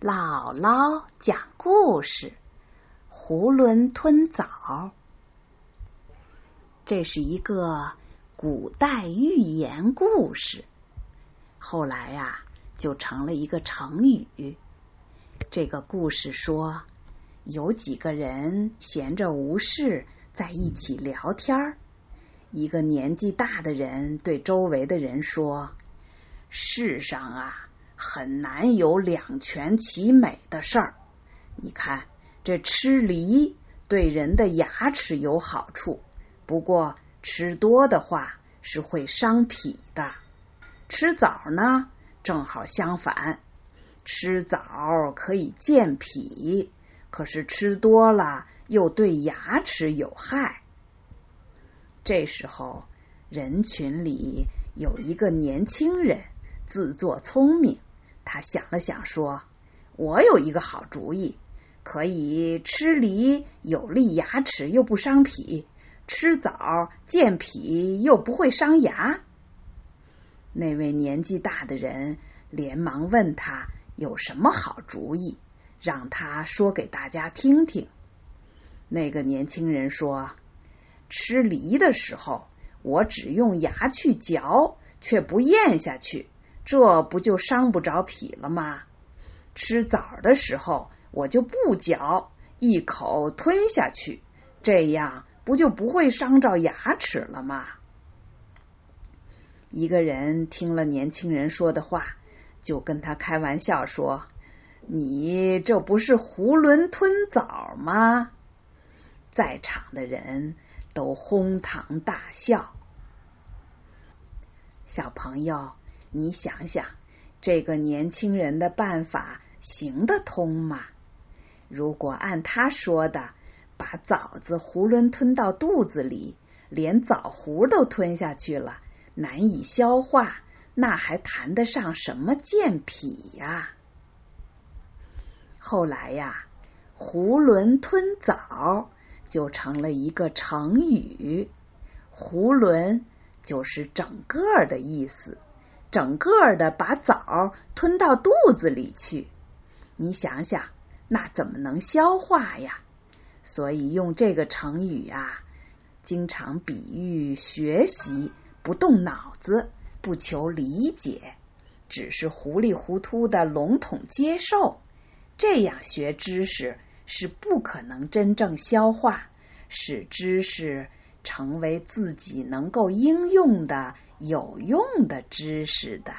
姥姥讲故事：囫囵吞枣。这是一个古代寓言故事，后来呀就成了一个成语。这个故事说，有几个人闲着无事，在一起聊天。一个年纪大的人对周围的人说：“世上啊。”很难有两全其美的事儿。你看，这吃梨对人的牙齿有好处，不过吃多的话是会伤脾的。吃枣呢，正好相反，吃枣可以健脾，可是吃多了又对牙齿有害。这时候，人群里有一个年轻人，自作聪明。他想了想，说：“我有一个好主意，可以吃梨有利牙齿又不伤脾，吃枣健脾又不会伤牙。”那位年纪大的人连忙问他有什么好主意，让他说给大家听听。那个年轻人说：“吃梨的时候，我只用牙去嚼，却不咽下去。”这不就伤不着脾了吗？吃枣的时候，我就不嚼，一口吞下去，这样不就不会伤着牙齿了吗？一个人听了年轻人说的话，就跟他开玩笑说：“你这不是囫囵吞枣吗？”在场的人都哄堂大笑。小朋友。你想想，这个年轻人的办法行得通吗？如果按他说的，把枣子囫囵吞到肚子里，连枣核都吞下去了，难以消化，那还谈得上什么健脾呀？后来呀，囫囵吞枣就成了一个成语，囫囵就是整个的意思。整个的把枣吞到肚子里去，你想想，那怎么能消化呀？所以用这个成语啊，经常比喻学习不动脑子，不求理解，只是糊里糊涂的笼统接受，这样学知识是不可能真正消化，使知识成为自己能够应用的。有用的知识的。